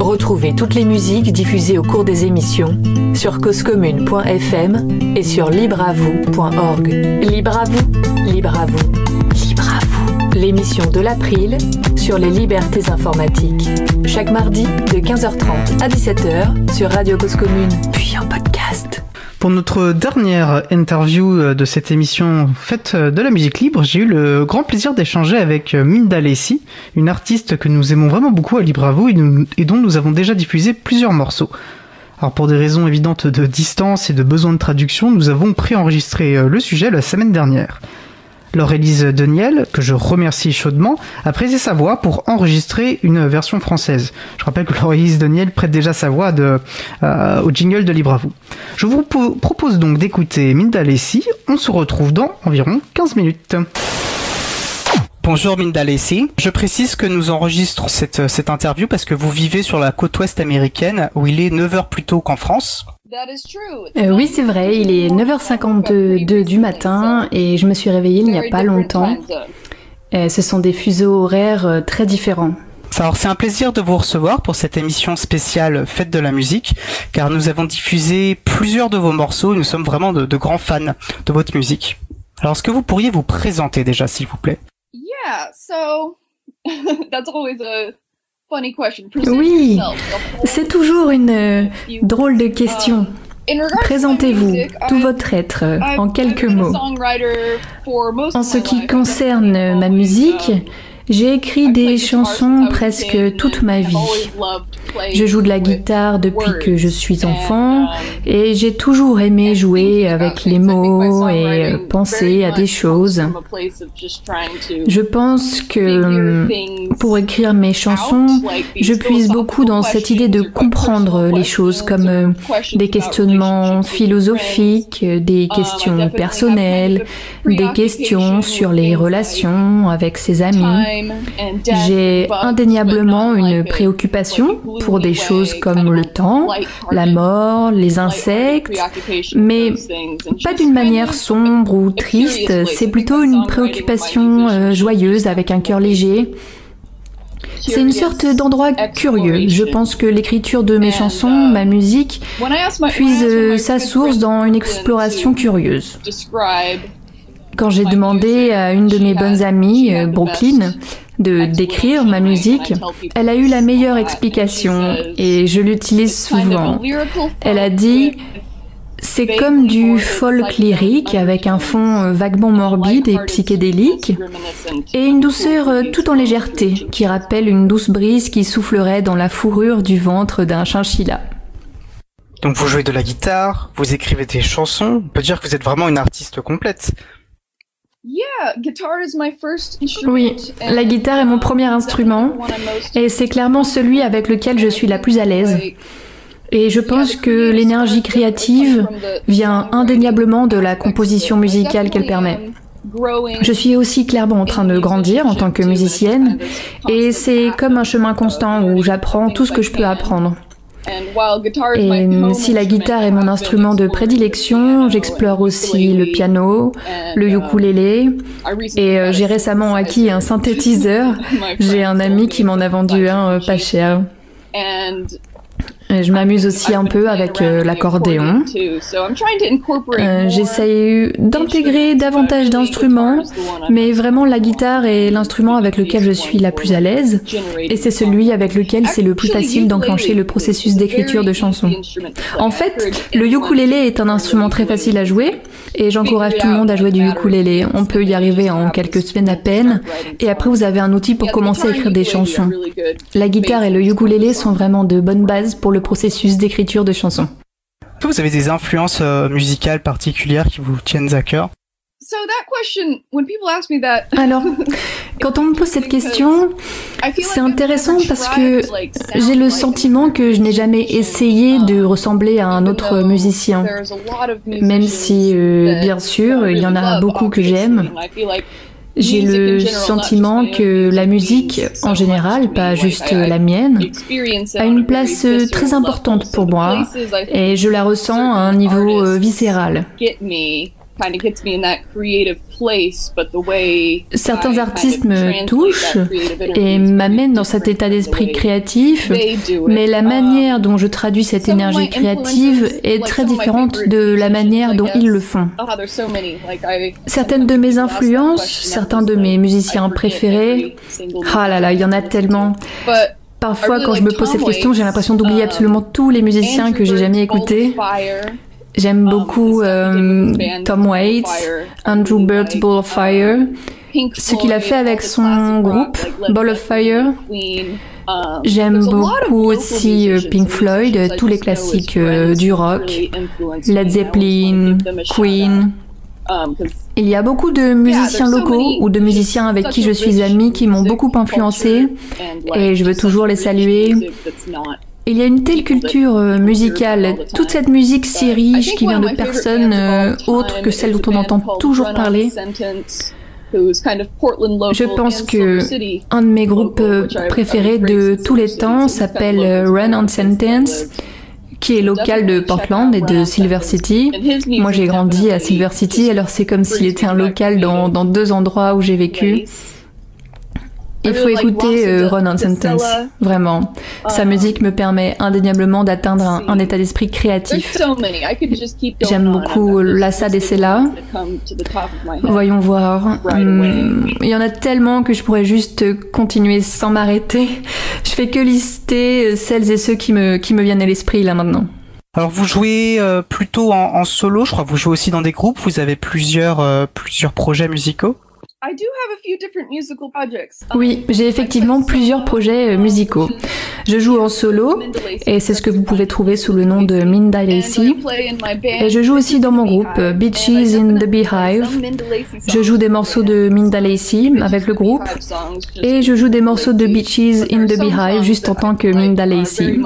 Retrouvez toutes les musiques diffusées au cours des émissions sur causecommune.fm et sur libreavoue.org. Libre à vous, libre vous, libre vous. L'émission de l'April sur les libertés informatiques. Chaque mardi de 15h30 à 17h sur Radio Cause Commune, puis en podcast. Pour notre dernière interview euh, de cette émission faite euh, de la musique libre, j'ai eu le grand plaisir d'échanger avec euh, Minda Lessi, une artiste que nous aimons vraiment beaucoup à Libre à vous et, et dont nous avons déjà diffusé plusieurs morceaux. Alors pour des raisons évidentes de distance et de besoin de traduction, nous avons préenregistré le sujet la semaine dernière. Laure-Élise Deniel, que je remercie chaudement, a prêté sa voix pour enregistrer une version française. Je rappelle que Laure-Élise Deniel prête déjà sa voix euh, au jingle de Libre vous. Je vous po- propose donc d'écouter Minda Lessi. On se retrouve dans environ 15 minutes. Bonjour Minda Lessi. Je précise que nous enregistrons cette, cette interview parce que vous vivez sur la côte ouest américaine où il est 9 heures plus tôt qu'en France. Euh, oui, c'est vrai, il est 9h52 du matin et je me suis réveillée il n'y a pas longtemps. Euh, ce sont des fuseaux horaires euh, très différents. Alors c'est un plaisir de vous recevoir pour cette émission spéciale Fête de la musique, car nous avons diffusé plusieurs de vos morceaux et nous sommes vraiment de, de grands fans de votre musique. Alors est-ce que vous pourriez vous présenter déjà s'il vous plaît? Yeah, so that's always a. Oui. C'est toujours une euh, drôle de question. To my Présentez-vous, tout votre être, en quelques mots. En ce qui concerne ma musique, um, J'ai écrit des chansons presque toute ma vie. Je joue de la guitare depuis que je suis enfant et j'ai toujours aimé jouer avec les mots et penser à des choses. Je pense que pour écrire mes chansons, je puise beaucoup dans cette idée de comprendre les choses comme des questionnements philosophiques, des questions personnelles, des questions sur les relations avec ses amis. J'ai indéniablement une préoccupation pour des choses comme le temps, la mort, les insectes, mais pas d'une manière sombre ou triste, c'est plutôt une préoccupation euh, joyeuse avec un cœur léger. C'est une sorte d'endroit curieux. Je pense que l'écriture de mes chansons, ma musique, puise euh, sa source dans une exploration curieuse. Quand j'ai demandé à une de mes bonnes amies, euh, Brooklyn, de décrire ma musique, elle a eu la meilleure explication et je l'utilise souvent. Elle a dit c'est comme du folk lyrique avec un fond euh, vaguement morbide et psychédélique et une douceur euh, tout en légèreté qui rappelle une douce brise qui soufflerait dans la fourrure du ventre d'un chinchilla. Donc vous jouez de la guitare, vous écrivez des chansons, on peut dire que vous êtes vraiment une artiste complète. Oui, la guitare est mon premier instrument et c'est clairement celui avec lequel je suis la plus à l'aise. Et je pense que l'énergie créative vient indéniablement de la composition musicale qu'elle permet. Je suis aussi clairement en train de grandir en tant que musicienne et c'est comme un chemin constant où j'apprends tout ce que je peux apprendre. Et si la guitare est mon instrument de prédilection, j'explore aussi le piano, le ukulélé, et euh, j'ai récemment acquis un synthétiseur. J'ai un ami qui m'en a vendu un euh, pas cher. Je m'amuse aussi un peu avec euh, l'accordéon. Euh, J'essaye d'intégrer davantage d'instruments, mais vraiment la guitare est l'instrument avec lequel je suis la plus à l'aise, et c'est celui avec lequel c'est le plus facile d'enclencher le processus d'écriture de chansons. En fait, le ukulélé est un instrument très facile à jouer, et j'encourage tout le monde à jouer du ukulélé. On peut y arriver en quelques semaines à peine, et après vous avez un outil pour commencer à écrire des chansons. La guitare et le ukulélé sont vraiment de bonnes bases pour le processus d'écriture de chansons. Vous avez des influences euh, musicales particulières qui vous tiennent à cœur? Alors, quand on me pose cette question, c'est intéressant parce que j'ai le sentiment que je n'ai jamais essayé de ressembler à un autre musicien. Même si, euh, bien sûr, il y en a beaucoup que j'aime. J'ai le sentiment que la musique, en général, pas juste la mienne, a une place très importante pour moi et je la ressens à un niveau euh, viscéral. Certains artistes me touchent et m'amènent dans cet état d'esprit créatif, mais la manière dont je traduis cette énergie créative est très différente de la manière dont ils le font. Certaines de mes influences, certains de mes musiciens préférés, ah là là, il y en a tellement. Parfois, quand je me pose cette question, j'ai l'impression d'oublier absolument tous les musiciens que j'ai jamais écoutés. J'aime um, beaucoup euh, Tom Waits, Andrew Bird's Ball of Fire, ce qu'il a fait avec son groupe Ball of Fire. Um, J'aime beaucoup aussi euh, Pink Floyd, tous les classiques euh, du rock, Led Zeppelin, Queen. Um, Il y a beaucoup de musiciens locaux ou de musiciens avec qui je suis amie qui m'ont beaucoup influencé et je veux toujours les saluer. Il y a une telle culture euh, musicale, toute cette musique si riche qui vient de personnes euh, autres que celles dont on entend toujours parler. Je pense que un de mes groupes euh, préférés de tous les temps s'appelle Run on Sentence, qui est local de Portland et de Silver City. Moi, j'ai grandi à Silver City, alors c'est comme s'il était un local dans, dans deux endroits où j'ai vécu. Il faut écouter euh, Run on Sentence, vraiment. Sa um, musique me permet indéniablement d'atteindre un, état d'esprit créatif. J'aime beaucoup Lassa Sela. Voyons voir. Hmm, il y en a tellement que je pourrais juste continuer sans m'arrêter. Je fais que lister celles et ceux qui me, qui me viennent à l'esprit là maintenant. Alors vous jouez euh, plutôt en, solo, je crois que vous jouez aussi dans des groupes, vous avez plusieurs, euh, plusieurs projets musicaux Oui, j'ai effectivement plusieurs projets euh, musicaux. Je joue en solo, et c'est ce que vous pouvez trouver sous le nom de Minda Lacey. Et je joue aussi dans mon groupe Beaches in the Beehive. Je joue des morceaux de Minda Lacey avec le groupe, et je joue des morceaux de Beaches in the Beehive juste en tant que Minda Lacey.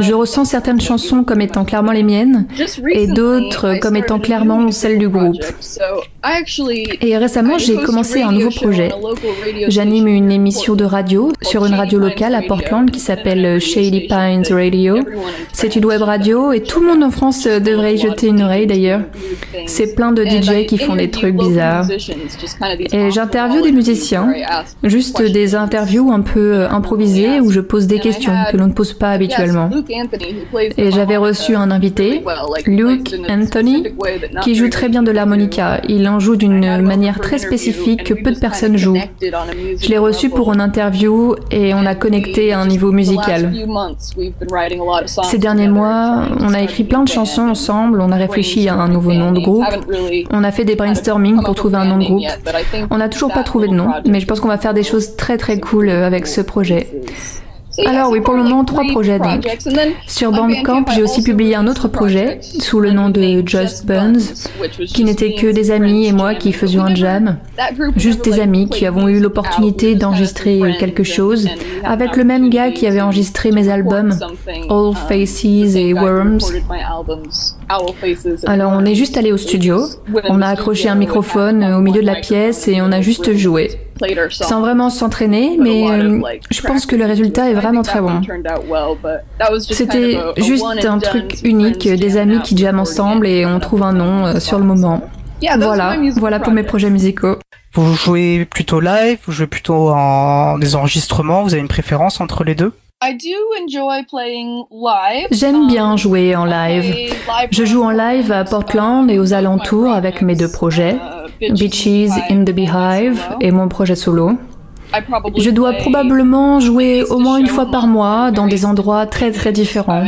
Je ressens certaines chansons comme étant clairement les miennes, et d'autres comme étant clairement celles du groupe. Et récemment, j'ai commencé un nouveau projet. J'anime une émission de radio sur une radio locale à Portland qui s'appelle Shady Pines Radio. C'est une web radio et tout le monde en France devrait y jeter une oreille d'ailleurs. C'est plein de DJ qui font des trucs bizarres. Et j'interviewe des musiciens, juste des interviews un peu improvisées où je pose des questions que l'on ne pose pas habituellement. Et j'avais reçu un invité, Luke Anthony, qui joue très bien de l'harmonica. Il en joue d'une manière très spécifique que peu de personnes jouent. Je l'ai reçu pour une interview et on a connecté à un niveau musical. Ces derniers mois, on a écrit plein de chansons ensemble, on a réfléchi à un nouveau nom de groupe, on a fait des brainstorming pour trouver un nom de groupe. On n'a toujours pas trouvé de nom, mais je pense qu'on va faire des choses très très cool avec ce projet. Alors oui, pour le moment, trois projets donc. Sur Bandcamp, j'ai aussi publié un autre projet sous le nom de Just Buns, qui n'était que des amis et moi qui faisions un jam. Juste des amis qui avons eu l'opportunité d'enregistrer quelque chose avec le même gars qui avait enregistré mes albums, All Faces et Worms. Alors on est juste allé au studio, on a accroché un microphone au milieu de la pièce et on a juste joué sans vraiment s'entraîner, mais euh, je pense que le résultat est vraiment très bon. C'était juste un truc unique, des amis qui jamment ensemble et on trouve un nom euh, sur le moment. Voilà, voilà pour mes projets musicaux. Vous jouez plutôt live, vous jouez plutôt en des enregistrements, vous avez une préférence entre les deux? J'aime bien jouer en live. Je joue en live à Portland et aux alentours avec mes deux projets. Beaches in the Beehive et mon projet solo. Je dois probablement jouer au moins une fois par mois dans des endroits très très différents.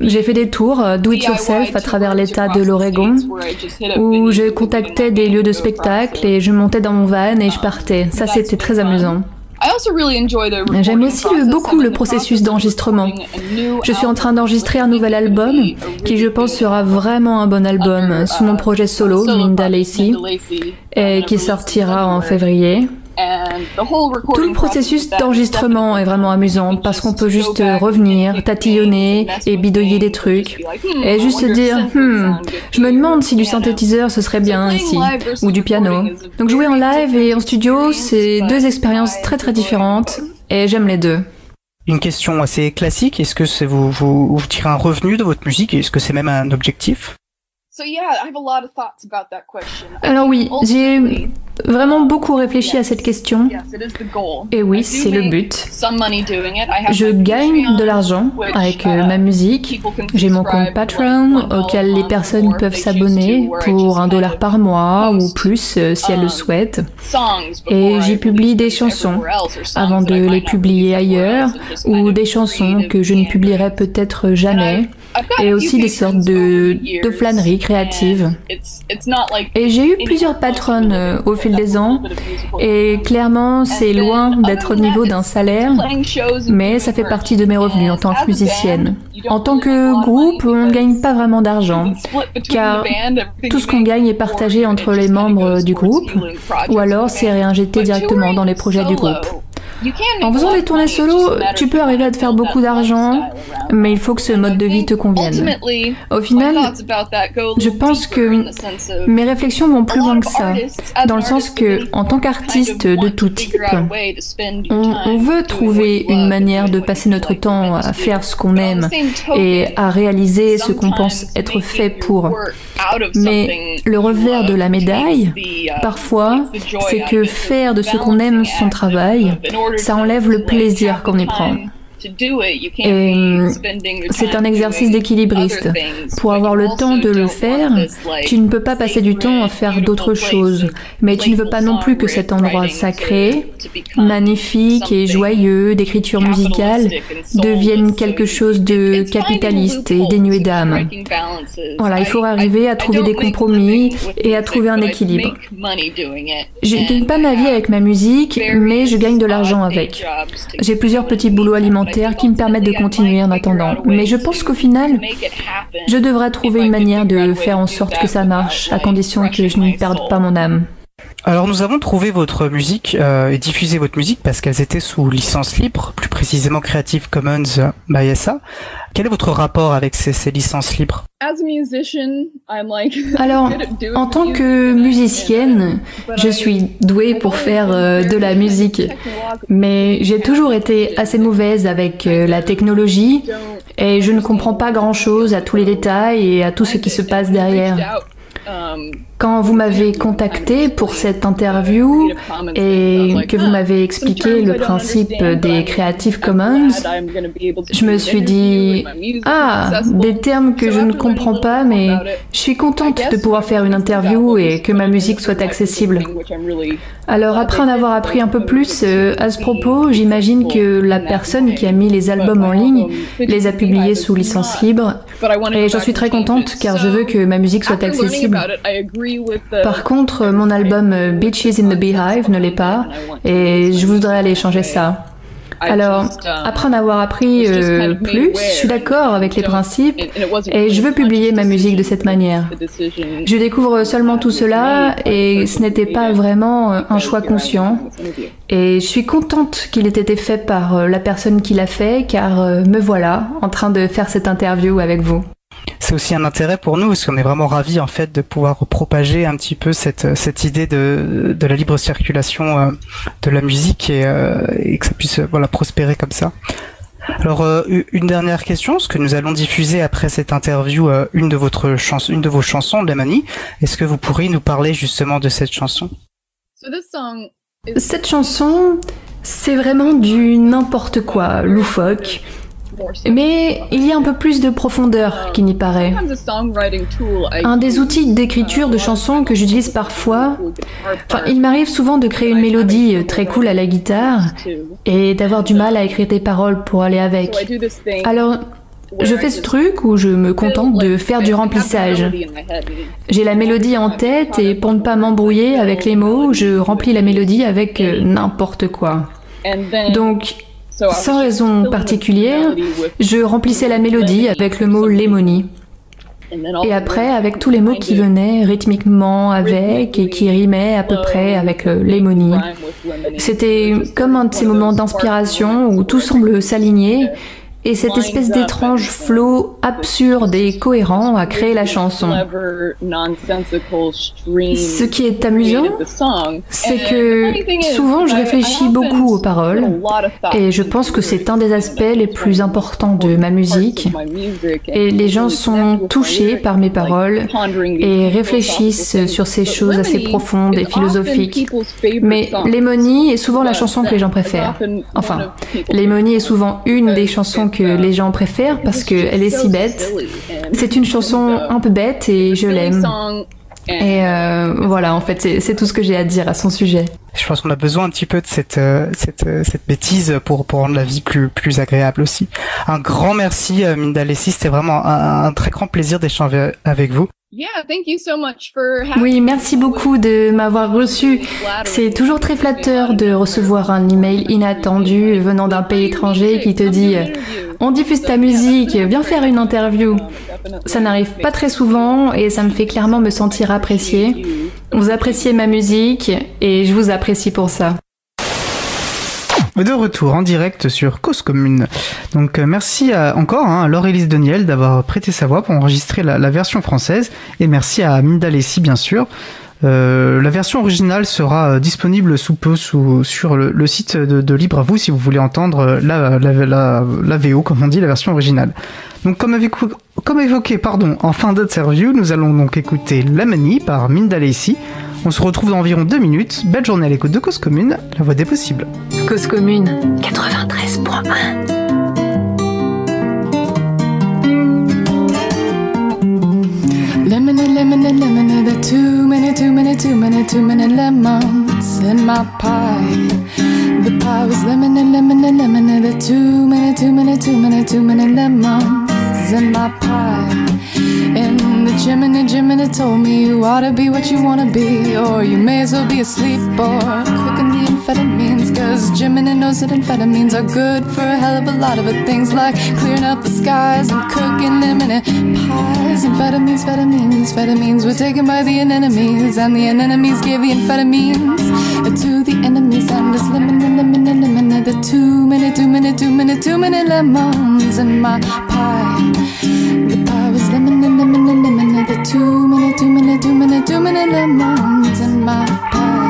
J'ai fait des tours euh, do it yourself à travers l'état de l'Oregon où je contactais des lieux de spectacle et je montais dans mon van et je partais. Ça c'était très amusant. J'aime aussi beaucoup le processus d'enregistrement. Je suis en train d'enregistrer un nouvel album qui je pense sera vraiment un bon album sous mon projet solo, Minda Lacey, et qui sortira en février. Tout le processus d'enregistrement est vraiment amusant parce qu'on peut juste revenir, tatillonner et bidouiller des trucs. Et juste se dire hmm, je me demande si du synthétiseur ce serait bien ici ou du piano. Donc jouer en live et en studio, c'est deux expériences très très différentes et j'aime les deux. Une question assez classique, est-ce que c'est vous, vous, vous tirez un revenu de votre musique Est-ce que c'est même un objectif? Alors oui, j'ai vraiment beaucoup réfléchi à cette question. Et oui, c'est le but. Je gagne de l'argent avec euh, ma musique. J'ai mon compte Patreon auquel les personnes peuvent s'abonner pour un dollar par mois ou plus euh, si elles le souhaitent. Et j'y publie des chansons avant de les publier ailleurs ou des chansons que je ne publierai peut-être jamais et aussi des sortes de, de flâneries créatives. Et j'ai eu plusieurs patronnes euh, au fil des ans et clairement c'est loin d'être au niveau d'un salaire, mais ça fait partie de mes revenus en tant que musicienne. En tant que groupe, on ne gagne pas vraiment d'argent, car tout ce qu'on gagne est partagé entre les membres du groupe, ou alors c'est réinjecté directement dans les projets du groupe. En faisant des tournées solo, tu peux arriver à te faire beaucoup d'argent, mais il faut que ce mode de vie te convienne. Au final, je pense que mes réflexions vont plus loin que ça, dans le sens que, en tant qu'artiste de tout type, on, on veut trouver une manière de passer notre temps à faire ce qu'on aime et à réaliser ce qu'on pense être fait pour. Mais le revers de la médaille, parfois, c'est que faire de ce qu'on aime son travail, ça enlève le plaisir qu'on y prend. Et c'est un exercice d'équilibriste. Pour avoir le temps de le faire, tu ne peux pas passer du temps à faire d'autres choses. Mais tu ne veux pas non plus que cet endroit sacré, magnifique et joyeux d'écriture musicale devienne quelque chose de capitaliste et dénué d'âme. Voilà, il faut arriver à trouver des compromis et à trouver un équilibre. Je ne gagne pas ma vie avec ma musique, mais je gagne de l'argent avec. J'ai plusieurs petits boulots alimentaires qui me permettent de continuer en attendant. Mais je pense qu'au final, je devrais trouver une manière de faire en sorte que ça marche, à condition que je ne perde pas mon âme. Alors nous avons trouvé votre musique euh, et diffusé votre musique parce qu'elles étaient sous licence libre, plus précisément Creative Commons by SA. Quel est votre rapport avec ces, ces licences libres? Alors, en tant que musicienne, je suis douée pour faire euh, de la musique, mais j'ai toujours été assez mauvaise avec euh, la technologie et je ne comprends pas grand-chose à tous les détails et à tout ce qui se passe derrière. Quand vous m'avez contacté pour cette interview et que vous m'avez expliqué le principe des Creative Commons, je me suis dit, ah, des termes que je ne comprends pas, mais je suis contente de pouvoir faire une interview et que ma musique soit accessible. Alors après en avoir appris un peu plus euh, à ce propos, j'imagine que la personne qui a mis les albums en ligne les a publiés sous licence libre et j'en suis très contente car je veux que ma musique soit accessible. Par contre, mon album euh, Beaches in the Beehive ne l'est pas et je voudrais aller changer ça. Alors, après en avoir appris euh, plus, je suis d'accord avec les principes et je veux publier ma musique de cette manière. Je découvre seulement tout cela et ce n'était pas vraiment euh, un choix conscient. Et je suis contente qu'il ait été fait par la personne qui l'a fait car me voilà en train de faire cette interview avec vous c'est aussi un intérêt pour nous parce qu'on est vraiment ravis en fait de pouvoir propager un petit peu cette cette idée de de la libre circulation euh, de la musique et, euh, et que ça puisse voilà prospérer comme ça. Alors euh, une dernière question, ce que nous allons diffuser après cette interview une de votre chans une de vos chansons, Lemani. Est-ce que vous pourriez nous parler justement de cette chanson? Cette chanson, c'est vraiment du n'importe quoi, loufoque. Mais il y a un peu plus de profondeur qui n'y paraît. Un des outils d'écriture de chansons que j'utilise parfois, enfin, il m'arrive souvent de créer une mélodie très cool à la guitare et d'avoir du mal à écrire des paroles pour aller avec. Alors, je fais ce truc où je me contente de faire du remplissage. J'ai la mélodie en tête et pour ne pas m'embrouiller avec les mots, je remplis la mélodie avec n'importe quoi. Donc, sans raison particulière, je remplissais la mélodie avec le mot lémonie. Et après, avec tous les mots qui venaient rythmiquement avec et qui rimaient à peu près avec euh, lémonie. C'était comme un de ces moments d'inspiration où tout semble s'aligner et cette espèce d'étrange flot absurde et cohérent a créé la chanson. Ce qui est amusant, c'est que souvent je réfléchis beaucoup aux paroles et je pense que c'est un des aspects les plus importants de ma musique. Et les gens sont touchés par mes paroles et réfléchissent sur ces choses assez profondes et philosophiques. Mais Lemony est souvent la chanson que les gens préfèrent. Enfin, Lemony est souvent une des chansons que les gens préfèrent parce qu'elle est si bête. C'est une chanson un peu bête et je l'aime. Et euh, voilà, en fait, c'est tout ce que j'ai à dire à son sujet. Je pense qu'on a besoin un petit peu de cette, euh, cette, euh, cette bêtise pour, pour rendre la vie plus, plus agréable aussi. Un grand merci, Minda Lessie. C'était vraiment un, un, très grand plaisir d'échanger avec vous. Oui, merci beaucoup de m'avoir reçu. C'est toujours très flatteur de recevoir un email inattendu venant d'un pays étranger qui te dit On diffuse ta musique, viens faire une interview. Ça n'arrive pas très souvent et ça me fait clairement me sentir appréciée. Vous appréciez ma musique et je vous apprécie pour ça. De retour en direct sur Cause Commune. Donc euh, merci encore hein, à Laure-Élise Deniel d'avoir prêté sa voix pour enregistrer la, version française et merci à Minda Lessi bien sûr. Euh, la version originale sera euh, disponible sous peu sur le, site de, Libre à vous si vous voulez entendre la, VO, comme on dit, la version originale. Donc comme, évoqué pardon, en fin d'interview, nous allons donc écouter La Manie par Minda. On se retrouve dans environ deux minutes. Belle journée à l'écoute de Cause Commune, la voix des possibles. Cause Commune 93.1 Lemonade, lemonade, lemonade, too many, too many, too many, too many lemons in my pie. The pie was lemonade, lemonade, lemonade, too many, too many, too many, too many lemons. In my pie. In the chimney, Jiminy told me you ought to be what you wanna be, or you may as well be asleep or cooking the amphetamines. Cause Jiminy knows that amphetamines are good for a hell of a lot of. Things like clearing up the skies and cooking them in pies. Amphetamines, amphetamines, amphetamines were taken by the anemones, and the anemones gave the amphetamines to the enemies. And it's lemon and lemon lemon, the too many, too many, too many, too many lemons in my pie. The pie was lemon and lemon and lemon, the too many, too many, too many, too many lemons in my pie.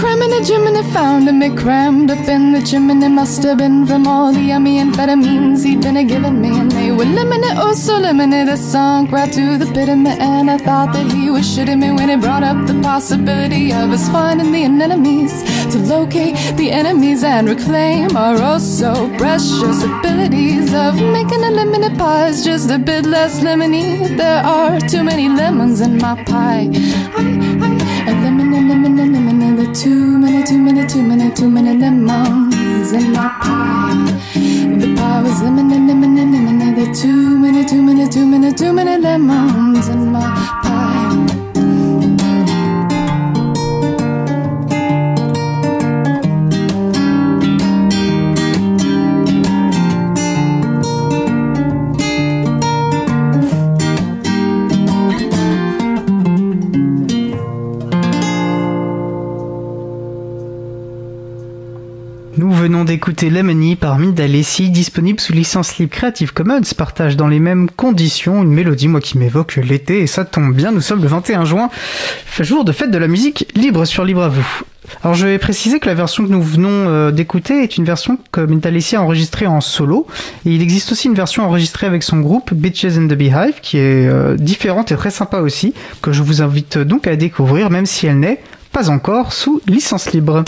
Crime in a chimney found him, it crammed up in the gym and chimney. Must have been from all the yummy amphetamines he'd been a giving me. And they were lemonade, oh so lemonade. It sunk right to the pit of. And I thought that he was shitting me when he brought up the possibility of us finding the enemies. To locate the enemies and reclaim our oh so precious abilities of making a lemonade pie just a bit less lemony. There are too many lemons in my pie. I, I, a lemon, a lemon, a and too many, too many, too many, too many lemons in my pie. The pie was lemon, lemon, lemon, there too many, too many, too many, too many lemons in my pie. D'écouter Lemony par Mindalessi, disponible sous licence libre Creative Commons, partage dans les mêmes conditions une mélodie, moi qui m'évoque l'été, et ça tombe bien, nous sommes le 21 juin, jour de fête de la musique libre sur Libre à vous. Alors je vais préciser que la version que nous venons euh, d'écouter est une version que Mindalessi a enregistrée en solo, et il existe aussi une version enregistrée avec son groupe Bitches in the Beehive, qui est euh, différente et très sympa aussi, que je vous invite donc à découvrir, même si elle n'est pas encore sous licence libre.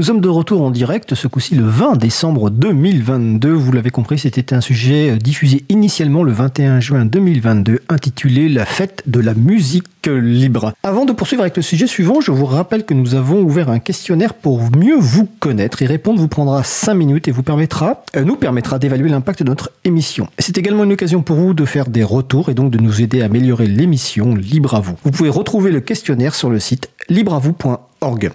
Nous sommes de retour en direct, ce coup-ci le 20 décembre 2022. Vous l'avez compris, c'était un sujet diffusé initialement le 21 juin 2022, intitulé La fête de la musique libre. Avant de poursuivre avec le sujet suivant, je vous rappelle que nous avons ouvert un questionnaire pour mieux vous connaître. Et répondre vous prendra 5 minutes et vous permettra, euh, nous permettra d'évaluer l'impact de notre émission. C'est également une occasion pour vous de faire des retours et donc de nous aider à améliorer l'émission Libre à vous. Vous pouvez retrouver le questionnaire sur le site libreavou.org.